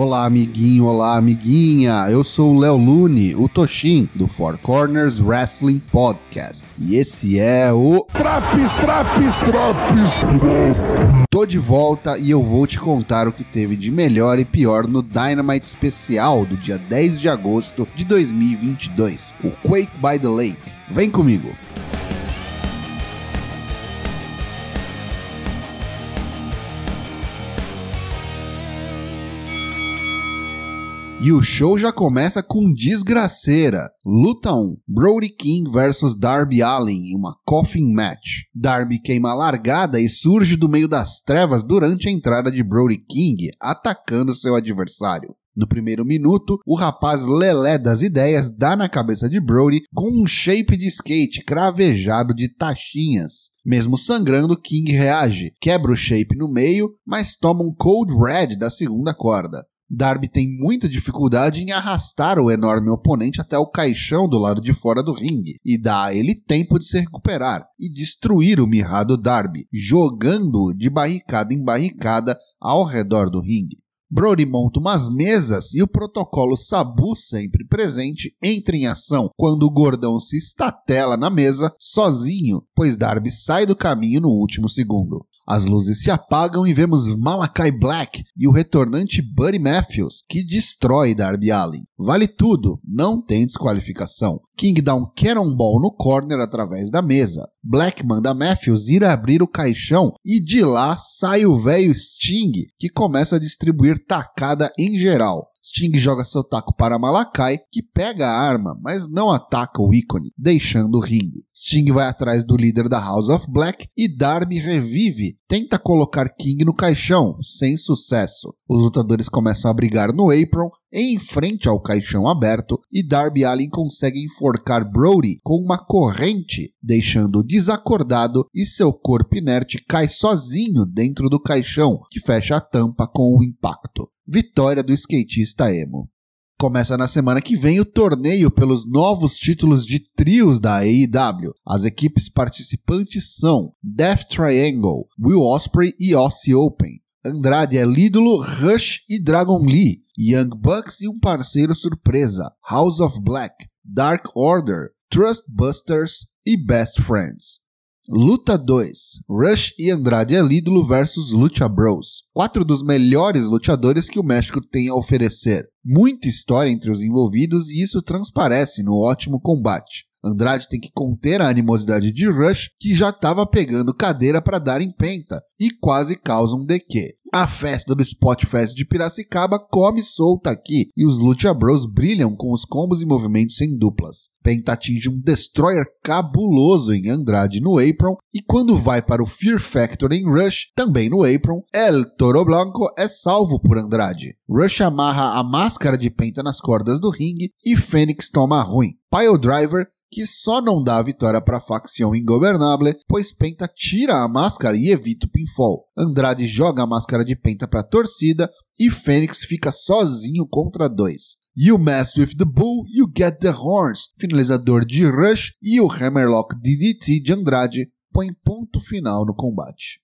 Olá, amiguinho, olá, amiguinha. Eu sou o Léo Lune, o Toshin, do Four Corners Wrestling Podcast. E esse é o. Traps, traps, traps! Tô de volta e eu vou te contar o que teve de melhor e pior no Dynamite especial do dia 10 de agosto de 2022, o Quake by the Lake. Vem comigo! E o show já começa com desgraceira. Luta 1: Brody King versus Darby Allin em uma coffin match. Darby queima a largada e surge do meio das trevas durante a entrada de Brody King, atacando seu adversário. No primeiro minuto, o rapaz lelé das ideias dá na cabeça de Brody com um shape de skate cravejado de taxinhas. Mesmo sangrando, King reage, quebra o shape no meio, mas toma um cold red da segunda corda. Darby tem muita dificuldade em arrastar o enorme oponente até o caixão do lado de fora do ringue e dá a ele tempo de se recuperar e destruir o mirrado Darby, jogando-o de barricada em barricada ao redor do ringue. Brody monta umas mesas e o protocolo Sabu, sempre presente, entra em ação quando o gordão se estatela na mesa sozinho, pois Darby sai do caminho no último segundo. As luzes se apagam e vemos Malachi Black e o retornante Buddy Matthews, que destrói Darby Allin. Vale tudo, não tem desqualificação. King dá um cannonball no corner através da mesa. Black manda Matthews ir abrir o caixão e de lá sai o velho Sting, que começa a distribuir tacada em geral. Sting joga seu taco para Malakai, que pega a arma, mas não ataca o ícone, deixando o ringue. Sting vai atrás do líder da House of Black e Darby revive, tenta colocar King no caixão, sem sucesso. Os lutadores começam a brigar no apron, em frente ao caixão aberto, e Darby Allin consegue enforcar Brody com uma corrente, deixando-o desacordado e seu corpo inerte cai sozinho dentro do caixão, que fecha a tampa com o impacto. Vitória do skatista emo. Começa na semana que vem o torneio pelos novos títulos de trios da AEW. As equipes participantes são Death Triangle, Will Ospreay e Aussie Open. Andrade é Lídolo, Rush e Dragon Lee. Young Bucks e um parceiro surpresa, House of Black, Dark Order, Trust Busters e Best Friends. Luta 2: Rush e Andrade El Ídolo versus Lucha Bros. Quatro dos melhores lutadores que o México tem a oferecer. Muita história entre os envolvidos e isso transparece no ótimo combate. Andrade tem que conter a animosidade de Rush, que já estava pegando cadeira para dar em penta, e quase causa um DQ. A festa do Spot Fest de Piracicaba come solta aqui e os Lucha Bros brilham com os combos e movimentos sem duplas. Penta atinge um destroyer cabuloso em Andrade no apron e quando vai para o Fear Factor em Rush, também no apron, El Toro Blanco é salvo por Andrade. Rush amarra a máscara de Penta nas cordas do ringue e Fênix toma ruim. Pile Driver que só não dá a vitória para a facção Ingovernable, pois Penta tira a máscara e evita o pinfall. Andrade joga a máscara de Penta para a torcida e Fênix fica sozinho contra dois. You mess with the bull, you get the horns. Finalizador de Rush e o Hammerlock DDT de Andrade põe ponto final no combate.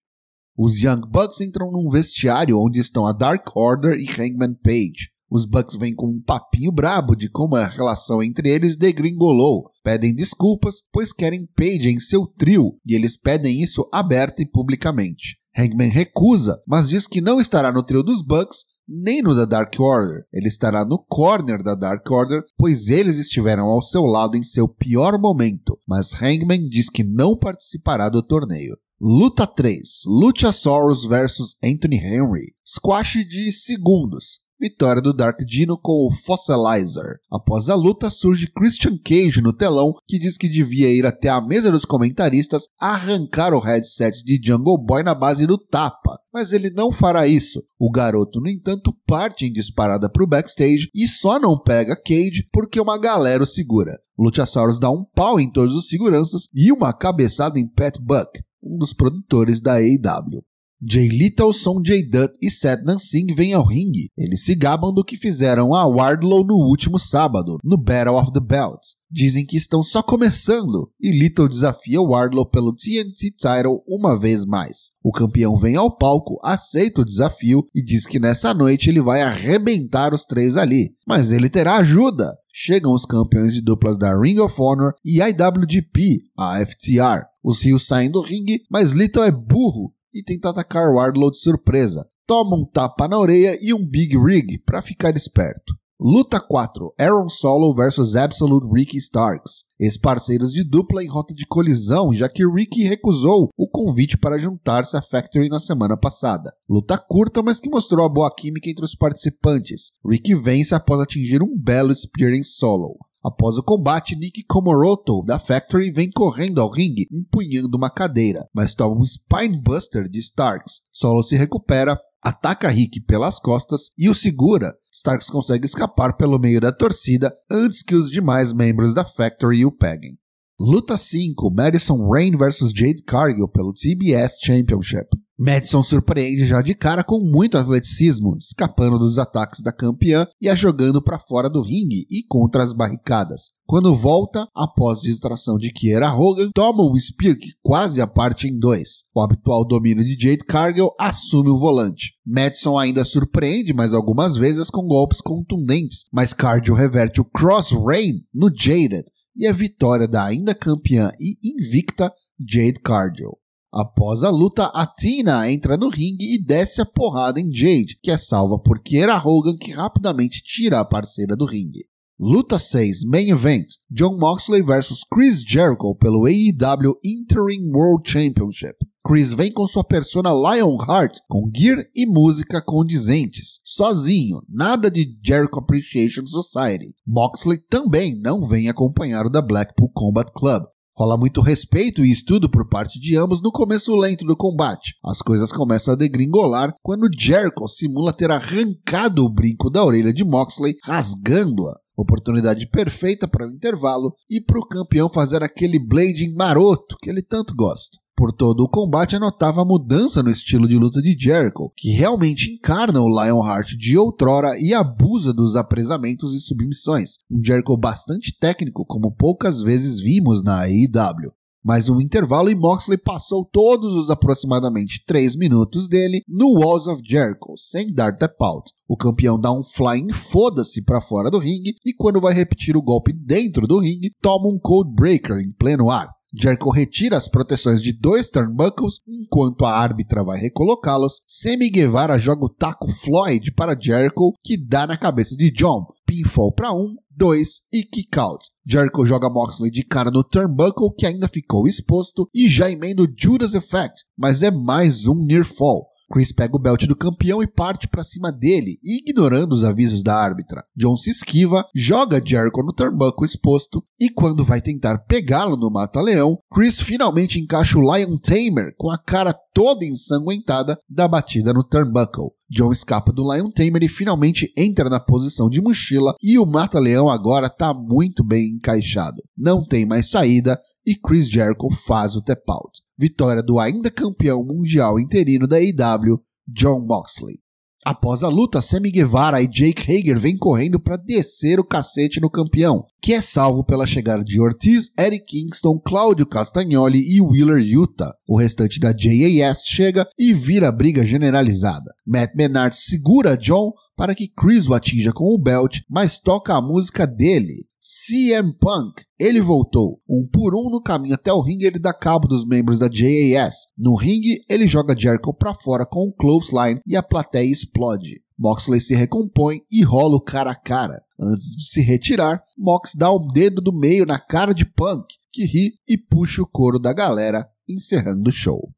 Os Young Bucks entram num vestiário onde estão a Dark Order e Hangman Page. Os Bucks vêm com um papinho brabo de como a relação entre eles degringolou. Pedem desculpas, pois querem Page em seu trio, e eles pedem isso aberta e publicamente. Hangman recusa, mas diz que não estará no trio dos Bucks nem no da Dark Order. Ele estará no corner da Dark Order, pois eles estiveram ao seu lado em seu pior momento, mas Hangman diz que não participará do torneio. Luta 3: Luchasaurus vs Anthony Henry. Squash de segundos. Vitória do Dark Dino com o Fossilizer. Após a luta, surge Christian Cage no telão, que diz que devia ir até a mesa dos comentaristas arrancar o headset de Jungle Boy na base do tapa. Mas ele não fará isso. O garoto, no entanto, parte em disparada para o backstage e só não pega Cage porque uma galera o segura. Luchasaurus dá um pau em todos os seguranças e uma cabeçada em Pat Buck, um dos produtores da AEW. Jay Little, Jay Dutt e Seth Nansing vêm ao ringue. Eles se gabam do que fizeram a Wardlow no último sábado, no Battle of the Belts. Dizem que estão só começando e Little desafia Wardlow pelo TNT Title uma vez mais. O campeão vem ao palco, aceita o desafio e diz que nessa noite ele vai arrebentar os três ali, mas ele terá ajuda. Chegam os campeões de duplas da Ring of Honor e IWGP, a FTR. Os rios saem do ringue, mas Little é burro e tenta atacar Wardlow de surpresa. Toma um tapa na orelha e um Big Rig para ficar esperto. Luta 4: Aaron Solo vs Absolute Ricky Starks. Ex-parceiros de dupla em rota de colisão, já que Ricky recusou o convite para juntar-se à Factory na semana passada. Luta curta, mas que mostrou a boa química entre os participantes. Ricky vence após atingir um belo Spear em Solo. Após o combate, Nick Komoroto, da Factory, vem correndo ao ringue, empunhando uma cadeira, mas toma um Spinebuster de Starks. Solo se recupera, ataca Rick pelas costas e o segura. Starks consegue escapar pelo meio da torcida antes que os demais membros da Factory o peguem. Luta 5: Madison Rain vs Jade Cargill pelo TBS Championship. Madison surpreende já de cara com muito atleticismo, escapando dos ataques da campeã e a jogando para fora do ringue e contra as barricadas. Quando volta, após distração de Kiera Hogan, toma um Spear que quase a parte em dois. O habitual domínio de Jade Cargill assume o volante. Madison ainda surpreende mais algumas vezes com golpes contundentes, mas Cargill reverte o Cross Rain no Jaded e a vitória da ainda campeã e invicta Jade Cargill. Após a luta, a Tina entra no ringue e desce a porrada em Jade, que é salva por Kiera Hogan, que rapidamente tira a parceira do ringue. Luta 6, Main Event: John Moxley vs Chris Jericho pelo AEW Interim World Championship. Chris vem com sua persona Lionheart, com gear e música condizentes, sozinho, nada de Jericho Appreciation Society. Moxley também não vem acompanhado da Blackpool Combat Club, Rola muito respeito e estudo por parte de ambos no começo lento do combate. As coisas começam a degringolar quando Jericho simula ter arrancado o brinco da orelha de Moxley, rasgando-a. Oportunidade perfeita para o intervalo e para o campeão fazer aquele blading maroto que ele tanto gosta. Por todo o combate, anotava a mudança no estilo de luta de Jericho, que realmente encarna o Lionheart de outrora e abusa dos apresamentos e submissões. Um Jericho bastante técnico, como poucas vezes vimos na AEW. Mais um intervalo e Moxley passou todos os aproximadamente 3 minutos dele no Walls of Jericho, sem dar tap out. O campeão dá um flying foda-se para fora do ringue e quando vai repetir o golpe dentro do ringue, toma um Cold Breaker em pleno ar. Jericho retira as proteções de dois turnbuckles enquanto a árbitra vai recolocá-los. Sammy Guevara joga o taco Floyd para Jericho, que dá na cabeça de John. Pinfall para um, dois e kick out. Jericho joga Moxley de cara no turnbuckle que ainda ficou exposto e já emenda o Judas Effect, mas é mais um near fall. Chris pega o belt do campeão e parte para cima dele, ignorando os avisos da árbitra. John se esquiva, joga Jericho no turnbuckle exposto e quando vai tentar pegá-lo no mata-leão, Chris finalmente encaixa o Lion Tamer com a cara toda ensanguentada da batida no turnbuckle. John escapa do Lion Tamer e finalmente entra na posição de mochila e o mata-leão agora está muito bem encaixado. Não tem mais saída e Chris Jericho faz o tap out. Vitória do ainda campeão mundial interino da AEW, John Moxley. Após a luta, Sammy Guevara e Jake Hager vêm correndo para descer o cacete no campeão, que é salvo pela chegada de Ortiz, Eric Kingston, Claudio Castagnoli e Wheeler Utah. O restante da JAS chega e vira briga generalizada. Matt Menard segura John para que Chris o atinja com o belt, mas toca a música dele, CM Punk. Ele voltou. Um por um no caminho até o ringue, ele dá cabo dos membros da JAS. No ringue, ele joga Jericho para fora com um clothesline e a plateia explode. Moxley se recompõe e rola o cara a cara. Antes de se retirar, Mox dá um dedo do meio na cara de Punk, que ri e puxa o couro da galera, encerrando o show.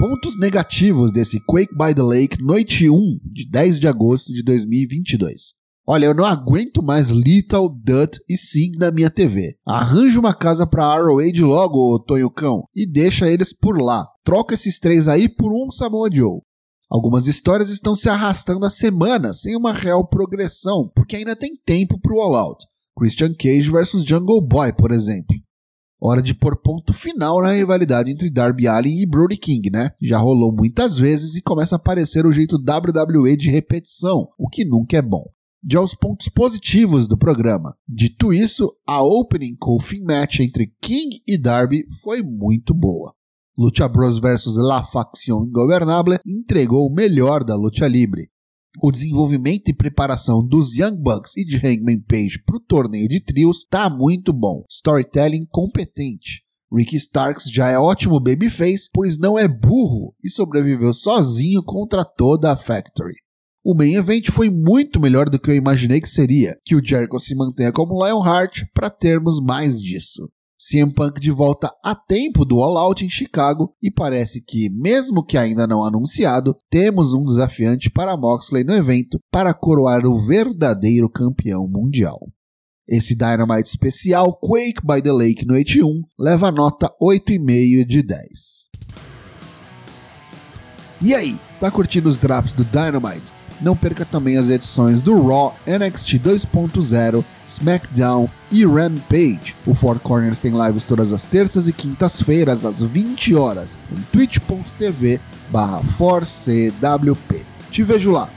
Pontos negativos desse Quake by the Lake Noite 1 de 10 de agosto de 2022. Olha, eu não aguento mais Little, Dutt e Sing na minha TV. Arranja uma casa pra Arrowhead logo, Tonho Cão, e deixa eles por lá. Troca esses três aí por um Samoa Joe. Algumas histórias estão se arrastando há semanas sem uma real progressão, porque ainda tem tempo pro All Out. Christian Cage vs Jungle Boy, por exemplo. Hora de pôr ponto final na rivalidade entre Darby Allin e Brody King, né? Já rolou muitas vezes e começa a aparecer o jeito WWE de repetição, o que nunca é bom. De aos pontos positivos do programa. Dito isso, a opening coffin match entre King e Darby foi muito boa. Lucha Bros vs La Facción Ingobernable entregou o melhor da luta livre. O desenvolvimento e preparação dos Young Bucks e de Hangman Page para o torneio de trios tá muito bom. Storytelling competente. Ricky Starks já é ótimo babyface, pois não é burro e sobreviveu sozinho contra toda a Factory. O main event foi muito melhor do que eu imaginei que seria, que o Jericho se mantenha como Lionheart para termos mais disso. CM Punk de volta a tempo do All Out em Chicago e parece que, mesmo que ainda não anunciado, temos um desafiante para Moxley no evento para coroar o verdadeiro campeão mundial. Esse Dynamite especial Quake by the Lake no 81 leva nota 8,5 de 10. E aí, tá curtindo os drops do Dynamite? Não perca também as edições do Raw, NXT 2.0, SmackDown e Rampage. O Four Corners tem lives todas as terças e quintas-feiras às 20 horas em twitch.tv/4cwp. Te vejo lá.